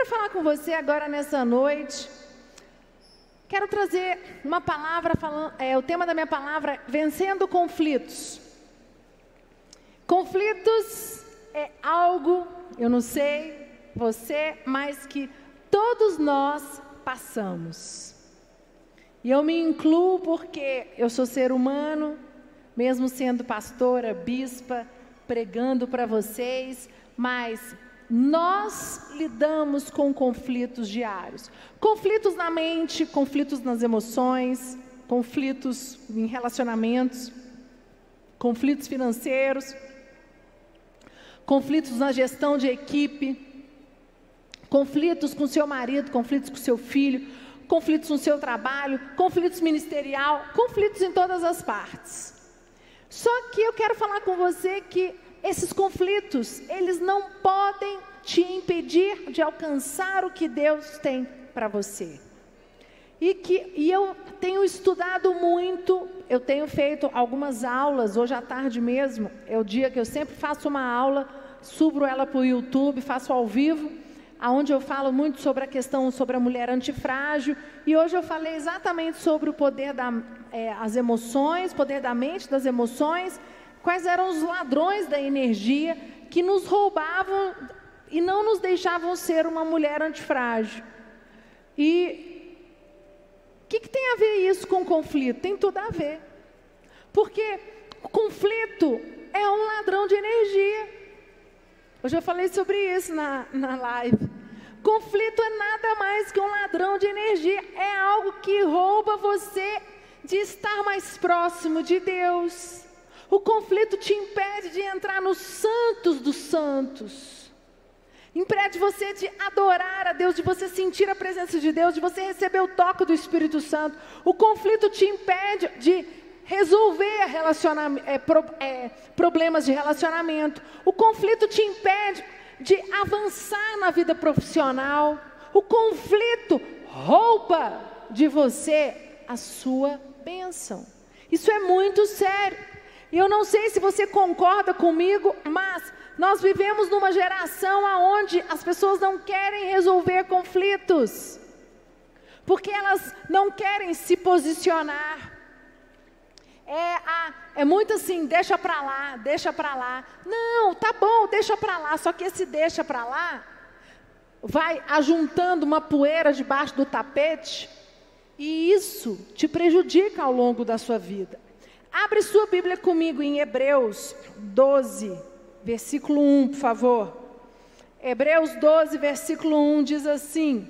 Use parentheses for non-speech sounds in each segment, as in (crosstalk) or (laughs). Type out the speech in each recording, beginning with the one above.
quero falar com você agora nessa noite. Quero trazer uma palavra, falando, é, o tema da minha palavra, vencendo conflitos. Conflitos é algo, eu não sei você, mas que todos nós passamos. E eu me incluo porque eu sou ser humano, mesmo sendo pastora, bispa, pregando para vocês, mas nós lidamos com conflitos diários. Conflitos na mente, conflitos nas emoções, conflitos em relacionamentos, conflitos financeiros, conflitos na gestão de equipe, conflitos com seu marido, conflitos com seu filho, conflitos no seu trabalho, conflitos ministerial, conflitos em todas as partes. Só que eu quero falar com você que esses conflitos, eles não podem te impedir de alcançar o que Deus tem para você. E, que, e eu tenho estudado muito, eu tenho feito algumas aulas, hoje à tarde mesmo, é o dia que eu sempre faço uma aula, subo ela para o YouTube, faço ao vivo, aonde eu falo muito sobre a questão sobre a mulher antifrágil, e hoje eu falei exatamente sobre o poder das é, emoções, poder da mente, das emoções, quais eram os ladrões da energia que nos roubavam e não nos deixavam ser uma mulher antifrágil. E o que, que tem a ver isso com conflito? Tem tudo a ver. Porque o conflito é um ladrão de energia. Hoje eu falei sobre isso na, na live. Conflito é nada mais que um ladrão de energia. É algo que rouba você de estar mais próximo de Deus. O conflito te impede de entrar nos santos dos santos. Impede você de adorar a Deus, de você sentir a presença de Deus, de você receber o toque do Espírito Santo. O conflito te impede de resolver é, pro, é, problemas de relacionamento. O conflito te impede de avançar na vida profissional. O conflito rouba de você a sua bênção. Isso é muito sério. E eu não sei se você concorda comigo, mas nós vivemos numa geração onde as pessoas não querem resolver conflitos, porque elas não querem se posicionar. É, a, é muito assim, deixa para lá, deixa para lá. Não, tá bom, deixa para lá. Só que esse deixa para lá vai ajuntando uma poeira debaixo do tapete e isso te prejudica ao longo da sua vida. Abre sua Bíblia comigo em Hebreus 12, versículo 1, por favor. Hebreus 12, versículo 1 diz assim: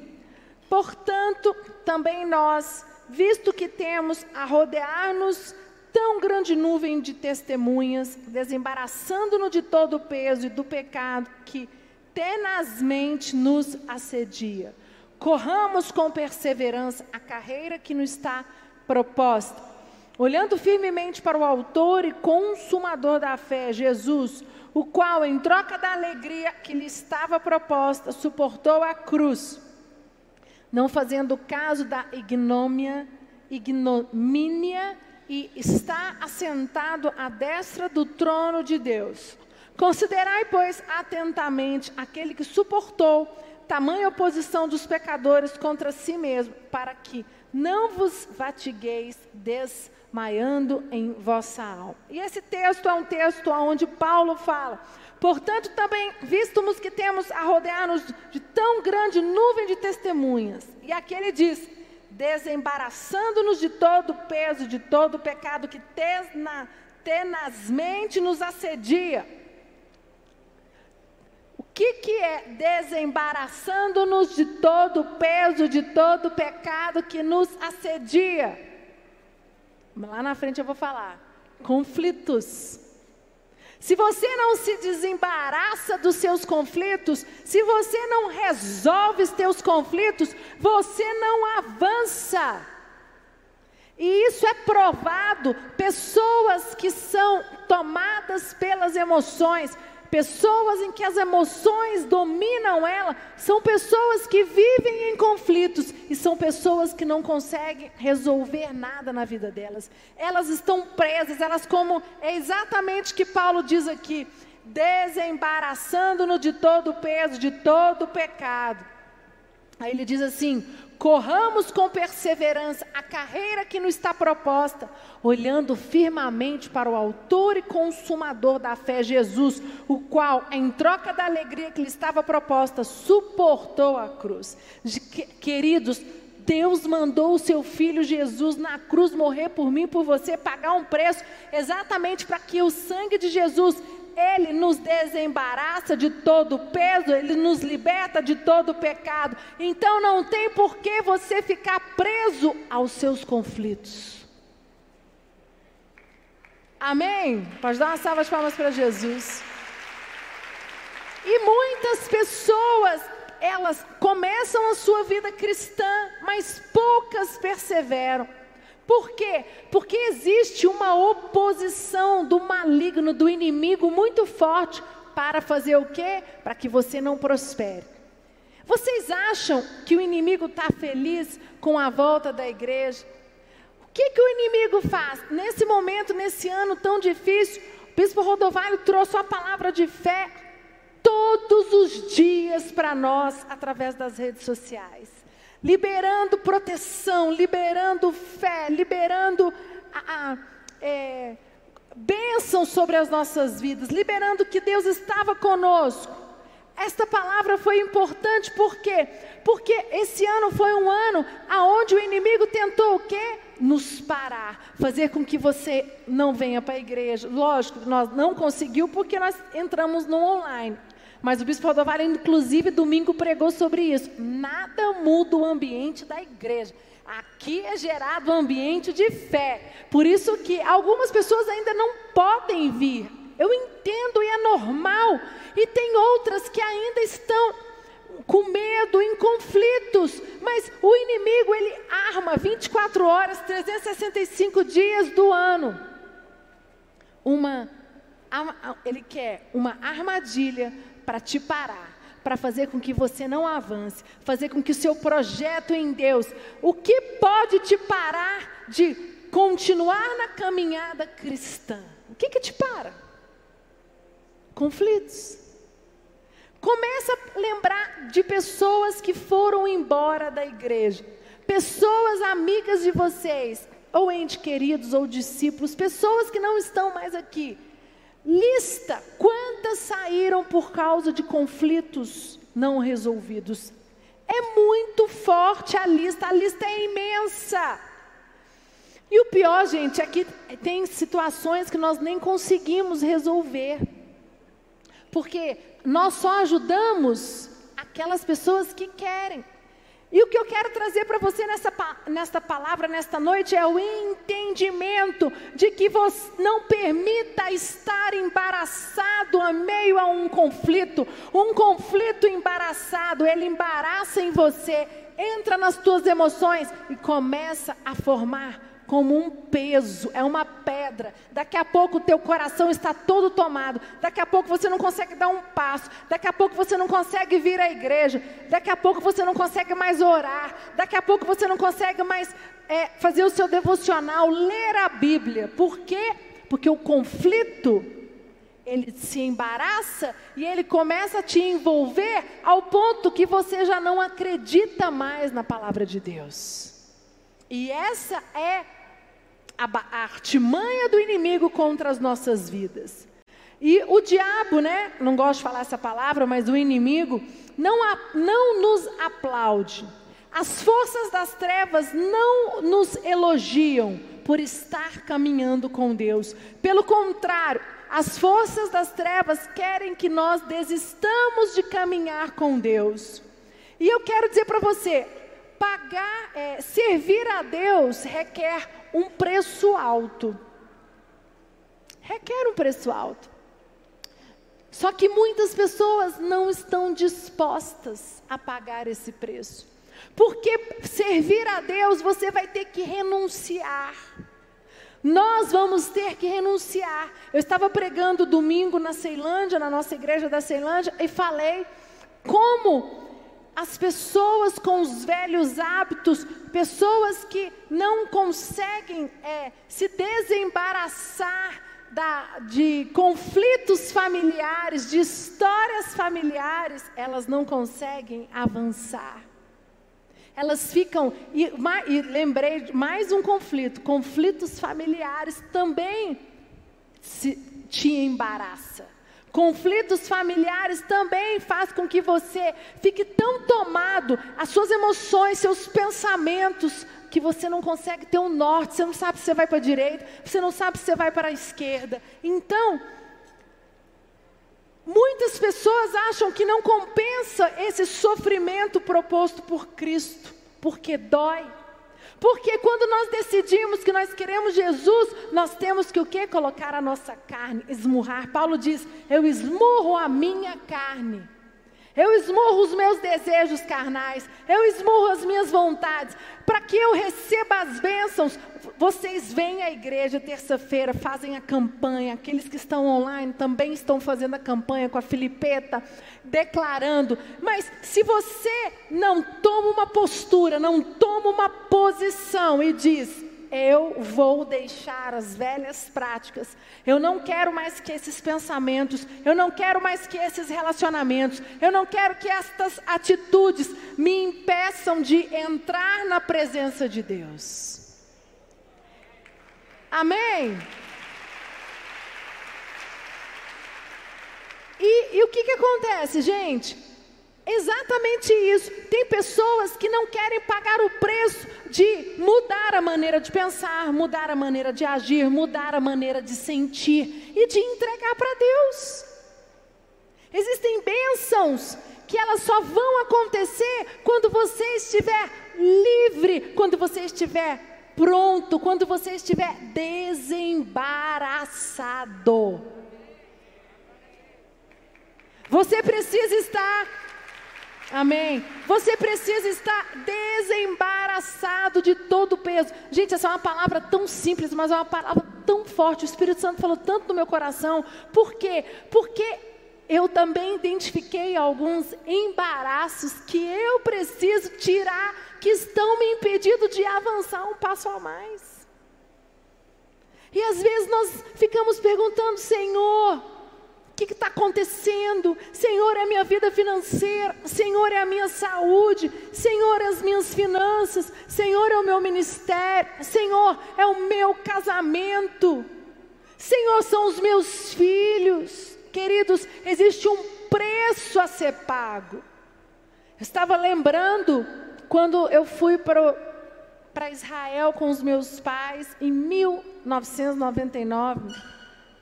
Portanto, também nós, visto que temos a rodear-nos tão grande nuvem de testemunhas, desembaraçando-nos de todo o peso e do pecado que tenazmente nos assedia. Corramos com perseverança a carreira que nos está proposta olhando firmemente para o Autor e Consumador da fé, Jesus, o qual, em troca da alegria que lhe estava proposta, suportou a cruz, não fazendo caso da ignômia, ignomínia, e está assentado à destra do trono de Deus. Considerai, pois, atentamente aquele que suportou tamanha oposição dos pecadores contra si mesmo, para que não vos fatigueis des maiando em vossa alma. E esse texto é um texto onde Paulo fala: Portanto, também, vistos que temos a rodear-nos de tão grande nuvem de testemunhas, e aqui ele diz: desembaraçando-nos de todo o peso, de todo o pecado que tena, tenazmente nos assedia. O que, que é desembaraçando-nos de todo o peso, de todo o pecado que nos assedia? Lá na frente eu vou falar. Conflitos. Se você não se desembaraça dos seus conflitos, se você não resolve os seus conflitos, você não avança. E isso é provado. Pessoas que são tomadas pelas emoções, Pessoas em que as emoções dominam ela são pessoas que vivem em conflitos e são pessoas que não conseguem resolver nada na vida delas. Elas estão presas, elas como é exatamente o que Paulo diz aqui, desembaraçando-no de todo o peso, de todo o pecado. Aí ele diz assim: corramos com perseverança a carreira que nos está proposta, olhando firmemente para o Autor e Consumador da fé, Jesus, o qual, em troca da alegria que lhe estava proposta, suportou a cruz. Queridos, Deus mandou o seu filho Jesus na cruz morrer por mim, por você, pagar um preço, exatamente para que o sangue de Jesus ele nos desembaraça de todo peso, Ele nos liberta de todo pecado. Então não tem por que você ficar preso aos seus conflitos. Amém? Pode dar uma salva de palmas para Jesus. E muitas pessoas, elas começam a sua vida cristã, mas poucas perseveram. Por quê? Porque existe uma oposição do maligno, do inimigo muito forte para fazer o quê? Para que você não prospere. Vocês acham que o inimigo está feliz com a volta da igreja? O que, que o inimigo faz? Nesse momento, nesse ano tão difícil, o bispo Rodovalho trouxe uma palavra de fé todos os dias para nós através das redes sociais liberando proteção, liberando fé, liberando a, a é, bênção sobre as nossas vidas, liberando que Deus estava conosco. Esta palavra foi importante por quê? Porque esse ano foi um ano aonde o inimigo tentou o quê? Nos parar, fazer com que você não venha para a igreja. Lógico, nós não conseguiu porque nós entramos no online. Mas o bispo Rodovalho, inclusive, domingo pregou sobre isso. Nada muda o ambiente da igreja. Aqui é gerado um ambiente de fé. Por isso que algumas pessoas ainda não podem vir. Eu entendo e é normal. E tem outras que ainda estão com medo, em conflitos. Mas o inimigo, ele arma 24 horas, 365 dias do ano. Uma ele quer uma armadilha para te parar, para fazer com que você não avance, fazer com que o seu projeto em Deus, o que pode te parar de continuar na caminhada cristã? O que que te para? Conflitos. Começa a lembrar de pessoas que foram embora da igreja, pessoas amigas de vocês, ou entes queridos ou discípulos, pessoas que não estão mais aqui Lista quantas saíram por causa de conflitos não resolvidos. É muito forte a lista, a lista é imensa. E o pior, gente, é que tem situações que nós nem conseguimos resolver. Porque nós só ajudamos aquelas pessoas que querem. E o que eu quero trazer para você nessa, nesta palavra, nesta noite, é o entendimento de que você não permita estar embaraçado a meio a um conflito. Um conflito embaraçado, ele embaraça em você, entra nas tuas emoções e começa a formar como um peso, é uma pedra. Daqui a pouco o teu coração está todo tomado. Daqui a pouco você não consegue dar um passo. Daqui a pouco você não consegue vir à igreja. Daqui a pouco você não consegue mais orar. Daqui a pouco você não consegue mais é, fazer o seu devocional, ler a Bíblia. Por quê? Porque o conflito ele se embaraça e ele começa a te envolver ao ponto que você já não acredita mais na palavra de Deus. E essa é a, artimanha do inimigo contra as nossas vidas. E o diabo, né? Não gosto de falar essa palavra, mas o inimigo não, não nos aplaude. As forças das trevas não nos elogiam por estar caminhando com Deus. Pelo contrário, as forças das trevas querem que nós desistamos de caminhar com Deus. E eu quero dizer para você, pagar, é, servir a Deus requer um preço alto. Requer um preço alto. Só que muitas pessoas não estão dispostas a pagar esse preço. Porque servir a Deus você vai ter que renunciar. Nós vamos ter que renunciar. Eu estava pregando domingo na Ceilândia, na nossa igreja da Ceilândia, e falei como as pessoas com os velhos hábitos, pessoas que não conseguem é, se desembaraçar da, de conflitos familiares, de histórias familiares, elas não conseguem avançar. Elas ficam, e, e lembrei mais um conflito, conflitos familiares também se, te embaraça. Conflitos familiares também faz com que você fique tão tomado, as suas emoções, seus pensamentos, que você não consegue ter um norte, você não sabe se você vai para a direita, você não sabe se você vai para a esquerda. Então, muitas pessoas acham que não compensa esse sofrimento proposto por Cristo, porque dói. Porque quando nós decidimos que nós queremos Jesus, nós temos que o que? Colocar a nossa carne, esmurrar. Paulo diz: Eu esmurro a minha carne. Eu esmurro os meus desejos carnais, eu esmurro as minhas vontades, para que eu receba as bênçãos. Vocês vêm à igreja terça-feira, fazem a campanha, aqueles que estão online também estão fazendo a campanha com a Filipeta, declarando. Mas se você não toma uma postura, não toma uma posição e diz: eu vou deixar as velhas práticas. Eu não quero mais que esses pensamentos, eu não quero mais que esses relacionamentos, eu não quero que estas atitudes me impeçam de entrar na presença de Deus. Amém? E, e o que, que acontece, gente? Exatamente isso. Tem pessoas que não querem pagar o preço de mudar a maneira de pensar, mudar a maneira de agir, mudar a maneira de sentir e de entregar para Deus. Existem bênçãos que elas só vão acontecer quando você estiver livre, quando você estiver pronto, quando você estiver desembaraçado. Você precisa estar Amém. Você precisa estar desembaraçado de todo o peso. Gente, essa é uma palavra tão simples, mas é uma palavra tão forte. O Espírito Santo falou tanto no meu coração. Por quê? Porque eu também identifiquei alguns embaraços que eu preciso tirar, que estão me impedindo de avançar um passo a mais. E às vezes nós ficamos perguntando, Senhor, que está acontecendo? Senhor, é a minha vida financeira, Senhor, é a minha saúde, Senhor, é as minhas finanças, Senhor, é o meu ministério, Senhor, é o meu casamento, Senhor, são os meus filhos. Queridos, existe um preço a ser pago. Eu estava lembrando quando eu fui para Israel com os meus pais em 1999.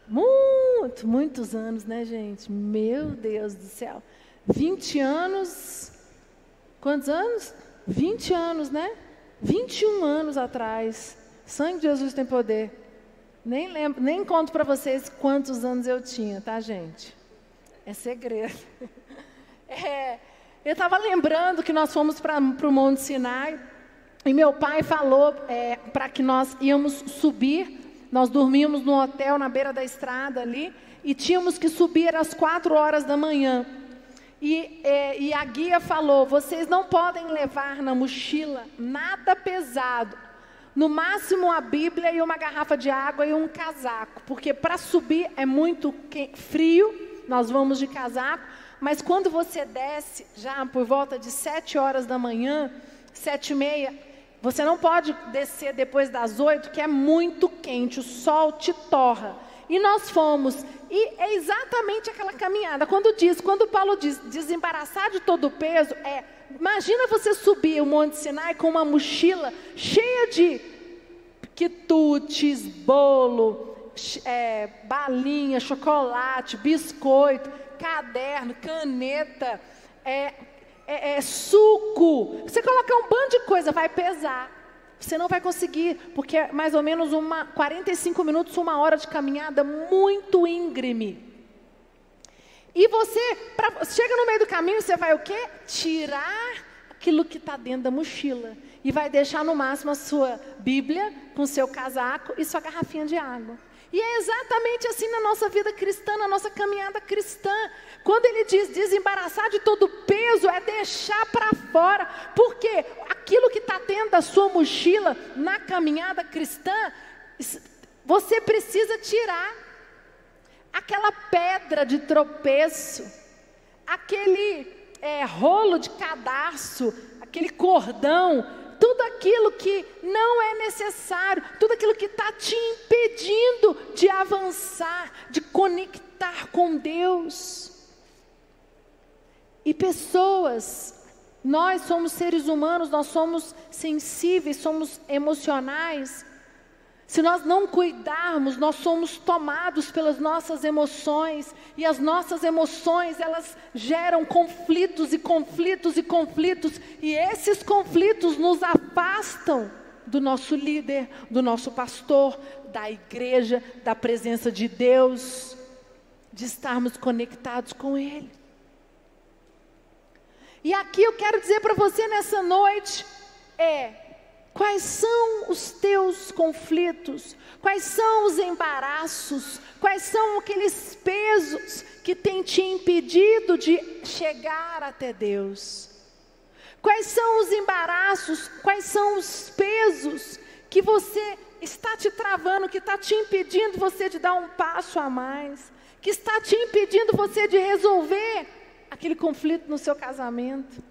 Muito, muitos anos, né, gente? Meu Deus do céu. 20 anos. Quantos anos? 20 anos, né? 21 anos atrás. Sangue de Jesus tem poder. Nem lembro, nem conto para vocês quantos anos eu tinha, tá, gente? É segredo. (laughs) É, eu estava lembrando que nós fomos para o Monte Sinai e meu pai falou é, para que nós íamos subir nós dormíamos no hotel na beira da estrada ali e tínhamos que subir às quatro horas da manhã. E, é, e a guia falou: vocês não podem levar na mochila nada pesado. No máximo a Bíblia e uma garrafa de água e um casaco, porque para subir é muito frio, nós vamos de casaco, mas quando você desce, já por volta de sete horas da manhã, sete e meia, você não pode descer depois das oito, que é muito quente, o sol te torra. E nós fomos. E é exatamente aquela caminhada. Quando diz, quando Paulo diz desembaraçar de todo o peso, é imagina você subir o Monte Sinai com uma mochila cheia de quitutes, bolo, é, balinha, chocolate, biscoito, caderno, caneta, é, é, é, suco. Você colocar um bando de coisa, vai pesar. Você não vai conseguir, porque é mais ou menos uma 45 minutos, uma hora de caminhada muito íngreme. E você, pra, chega no meio do caminho, você vai o quê? Tirar aquilo que está dentro da mochila. E vai deixar no máximo a sua Bíblia, com seu casaco e sua garrafinha de água. E é exatamente assim na nossa vida cristã, na nossa caminhada cristã. Quando ele diz desembaraçar de todo peso, é deixar para fora. Porque aquilo que está dentro da sua mochila na caminhada cristã, você precisa tirar. Aquela pedra de tropeço, aquele é, rolo de cadarço, aquele cordão, tudo aquilo que não é necessário, tudo aquilo que está te impedindo de avançar, de conectar com Deus. E pessoas, nós somos seres humanos, nós somos sensíveis, somos emocionais. Se nós não cuidarmos, nós somos tomados pelas nossas emoções, e as nossas emoções, elas geram conflitos e conflitos e conflitos, e esses conflitos nos afastam do nosso líder, do nosso pastor, da igreja, da presença de Deus, de estarmos conectados com Ele. E aqui eu quero dizer para você nessa noite é Quais são os teus conflitos? Quais são os embaraços? Quais são aqueles pesos que têm te impedido de chegar até Deus? Quais são os embaraços? Quais são os pesos que você está te travando, que está te impedindo você de dar um passo a mais? Que está te impedindo você de resolver aquele conflito no seu casamento?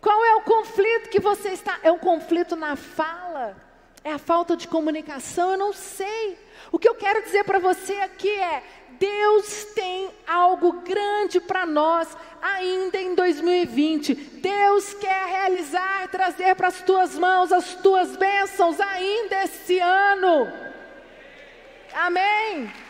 Qual é o conflito que você está? É um conflito na fala? É a falta de comunicação? Eu não sei. O que eu quero dizer para você aqui é: Deus tem algo grande para nós ainda em 2020. Deus quer realizar, trazer para as tuas mãos as tuas bênçãos ainda esse ano. Amém.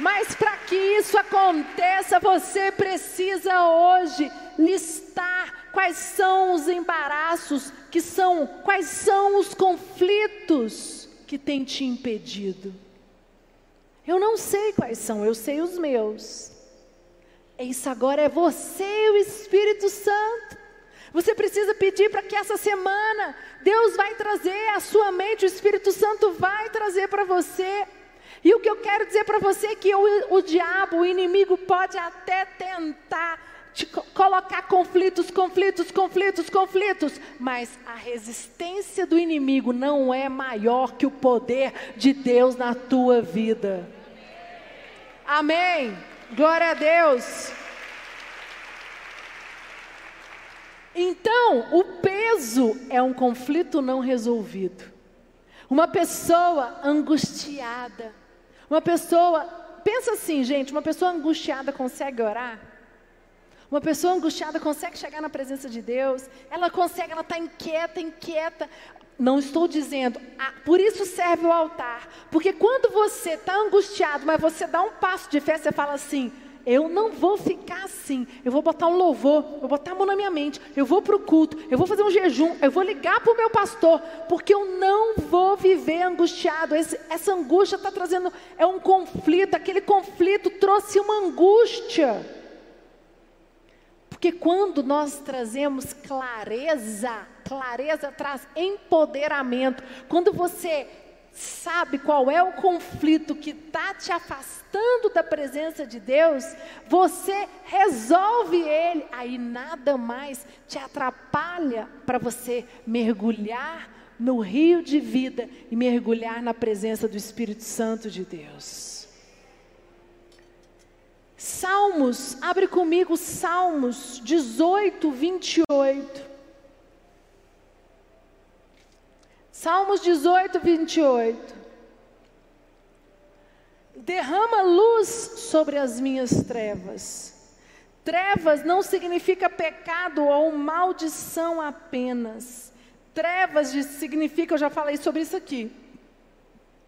Mas para que isso aconteça, você precisa hoje listar quais são os embaraços, que são quais são os conflitos que têm te impedido. Eu não sei quais são, eu sei os meus. Isso agora é você e o Espírito Santo. Você precisa pedir para que essa semana Deus vai trazer à sua mente, o Espírito Santo vai trazer para você e o que eu quero dizer para você é que o, o diabo, o inimigo, pode até tentar te colocar conflitos, conflitos, conflitos, conflitos, mas a resistência do inimigo não é maior que o poder de Deus na tua vida. Amém. Glória a Deus. Então, o peso é um conflito não resolvido. Uma pessoa angustiada, uma pessoa, pensa assim, gente, uma pessoa angustiada consegue orar? Uma pessoa angustiada consegue chegar na presença de Deus? Ela consegue, ela está inquieta, inquieta. Não estou dizendo, ah, por isso serve o altar. Porque quando você está angustiado, mas você dá um passo de fé, você fala assim: eu não vou ficar assim. Eu vou botar um louvor, vou botar a mão na minha mente, eu vou para o culto, eu vou fazer um jejum, eu vou ligar para o meu pastor, porque eu não vou viver angustiado. Esse, essa angústia está trazendo, é um conflito, aquele conflito trouxe uma angústia. Porque quando nós trazemos clareza, clareza traz empoderamento. Quando você sabe qual é o conflito que está te afastando da presença de Deus, você resolve ele, aí nada mais te atrapalha para você mergulhar no rio de vida e mergulhar na presença do Espírito Santo de Deus. Salmos, abre comigo Salmos 18, 28. Salmos 18, 28. Derrama luz sobre as minhas trevas. Trevas não significa pecado ou maldição apenas. Trevas significa, eu já falei sobre isso aqui,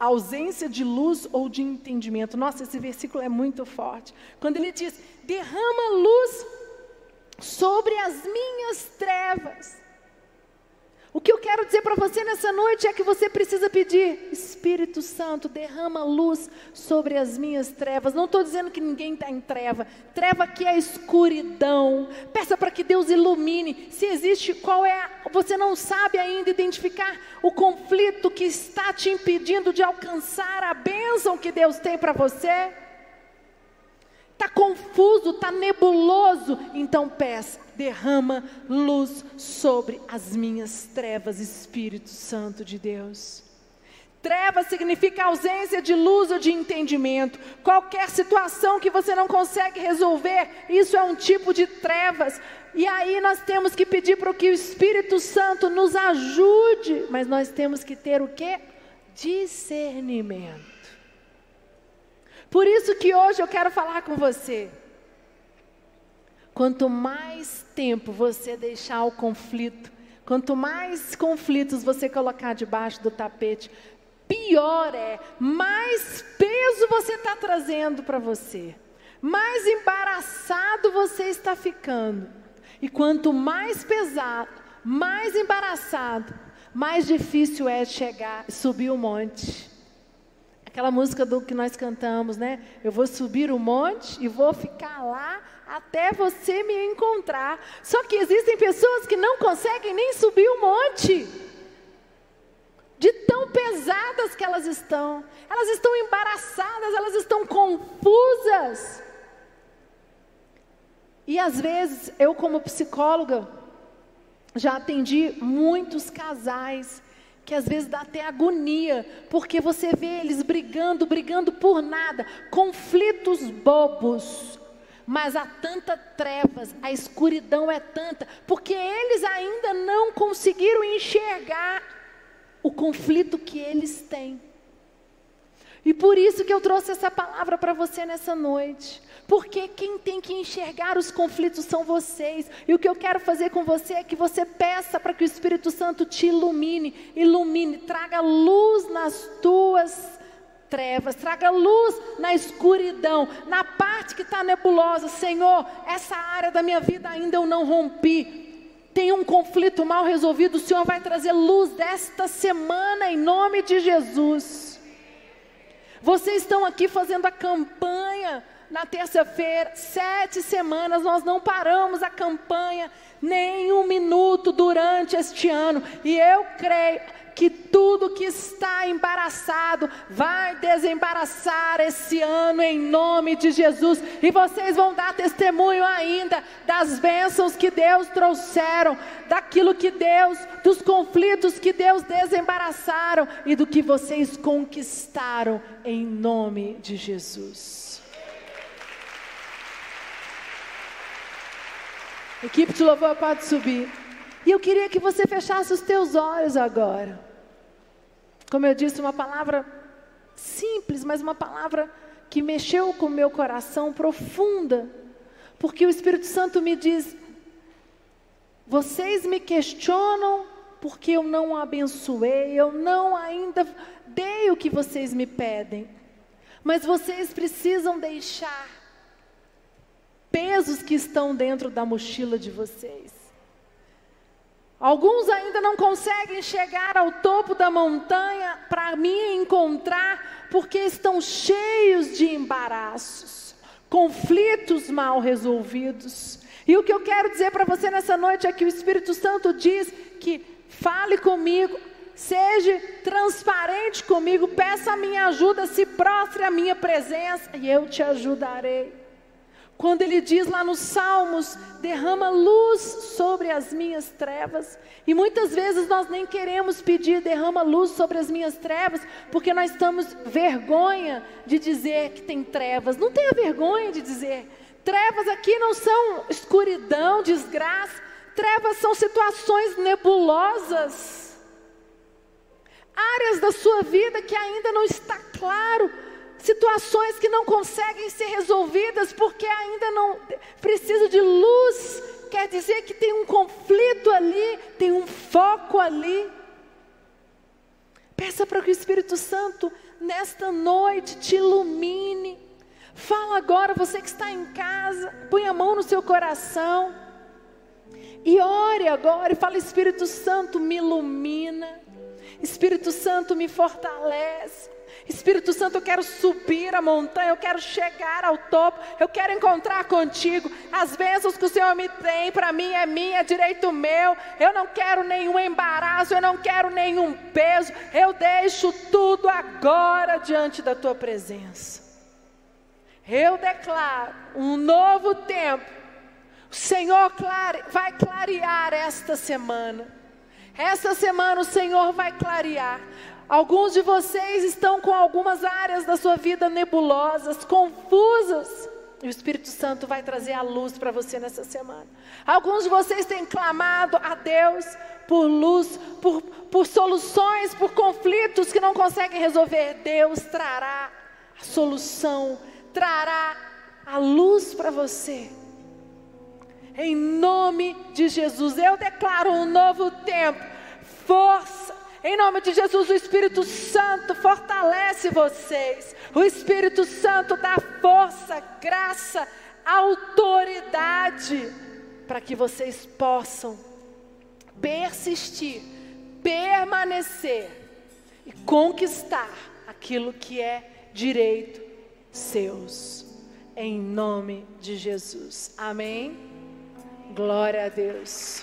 ausência de luz ou de entendimento. Nossa, esse versículo é muito forte. Quando ele diz: derrama luz sobre as minhas trevas. O que eu quero dizer para você nessa noite é que você precisa pedir, Espírito Santo, derrama luz sobre as minhas trevas. Não estou dizendo que ninguém está em treva. Treva que é escuridão. Peça para que Deus ilumine. Se existe, qual é. Você não sabe ainda identificar o conflito que está te impedindo de alcançar a bênção que Deus tem para você? Está confuso, está nebuloso, então peça, derrama luz sobre as minhas trevas, Espírito Santo de Deus. Treva significa ausência de luz ou de entendimento. Qualquer situação que você não consegue resolver, isso é um tipo de trevas. E aí nós temos que pedir para que o Espírito Santo nos ajude, mas nós temos que ter o que? Discernimento. Por isso que hoje eu quero falar com você. Quanto mais tempo você deixar o conflito, quanto mais conflitos você colocar debaixo do tapete, pior é, mais peso você está trazendo para você, mais embaraçado você está ficando. E quanto mais pesado, mais embaraçado, mais difícil é chegar, subir o monte. Aquela música do que nós cantamos, né? Eu vou subir o monte e vou ficar lá até você me encontrar. Só que existem pessoas que não conseguem nem subir o monte de tão pesadas que elas estão. Elas estão embaraçadas, elas estão confusas. E às vezes, eu como psicóloga, já atendi muitos casais que às vezes dá até agonia, porque você vê eles brigando, brigando por nada, conflitos bobos. Mas há tanta trevas, a escuridão é tanta, porque eles ainda não conseguiram enxergar o conflito que eles têm. E por isso que eu trouxe essa palavra para você nessa noite. Porque quem tem que enxergar os conflitos são vocês. E o que eu quero fazer com você é que você peça para que o Espírito Santo te ilumine, ilumine, traga luz nas tuas trevas, traga luz na escuridão, na parte que está nebulosa. Senhor, essa área da minha vida ainda eu não rompi tem um conflito mal resolvido, o Senhor vai trazer luz desta semana em nome de Jesus. Vocês estão aqui fazendo a campanha na terça-feira, sete semanas, nós não paramos a campanha nem um minuto durante este ano, e eu creio que tudo que está embaraçado vai desembaraçar esse ano em nome de Jesus. E vocês vão dar testemunho ainda das bênçãos que Deus trouxeram, daquilo que Deus, dos conflitos que Deus desembaraçaram e do que vocês conquistaram em nome de Jesus. Equipe de louvor pode subir. E eu queria que você fechasse os teus olhos agora. Como eu disse, uma palavra simples, mas uma palavra que mexeu com o meu coração profunda. Porque o Espírito Santo me diz: vocês me questionam porque eu não abençoei, eu não ainda dei o que vocês me pedem. Mas vocês precisam deixar pesos que estão dentro da mochila de vocês. Alguns ainda não conseguem chegar ao topo da montanha para me encontrar porque estão cheios de embaraços, conflitos mal resolvidos. E o que eu quero dizer para você nessa noite é que o Espírito Santo diz que fale comigo, seja transparente comigo, peça a minha ajuda, se prostre a minha presença e eu te ajudarei. Quando ele diz lá nos Salmos, derrama luz sobre as minhas trevas. E muitas vezes nós nem queremos pedir, derrama luz sobre as minhas trevas, porque nós estamos vergonha de dizer que tem trevas. Não tenha vergonha de dizer. Trevas aqui não são escuridão, desgraça. Trevas são situações nebulosas. Áreas da sua vida que ainda não está claro situações que não conseguem ser resolvidas porque ainda não precisa de luz. Quer dizer que tem um conflito ali, tem um foco ali. Peça para que o Espírito Santo, nesta noite, te ilumine. Fala agora, você que está em casa, põe a mão no seu coração. E ore agora e fala: Espírito Santo, me ilumina. Espírito Santo, me fortalece. Espírito Santo, eu quero subir a montanha, eu quero chegar ao topo, eu quero encontrar contigo. As bênçãos que o Senhor me tem, para mim é minha, é direito meu. Eu não quero nenhum embaraço, eu não quero nenhum peso. Eu deixo tudo agora diante da tua presença. Eu declaro um novo tempo. O Senhor clare, vai clarear esta semana. Esta semana o Senhor vai clarear. Alguns de vocês estão com algumas áreas da sua vida nebulosas, confusas. E o Espírito Santo vai trazer a luz para você nessa semana. Alguns de vocês têm clamado a Deus por luz, por, por soluções, por conflitos que não conseguem resolver. Deus trará a solução, trará a luz para você. Em nome de Jesus, eu declaro um novo tempo, força. Em nome de Jesus, o Espírito Santo fortalece vocês. O Espírito Santo dá força, graça, autoridade para que vocês possam persistir, permanecer e conquistar aquilo que é direito seus. Em nome de Jesus. Amém. Glória a Deus.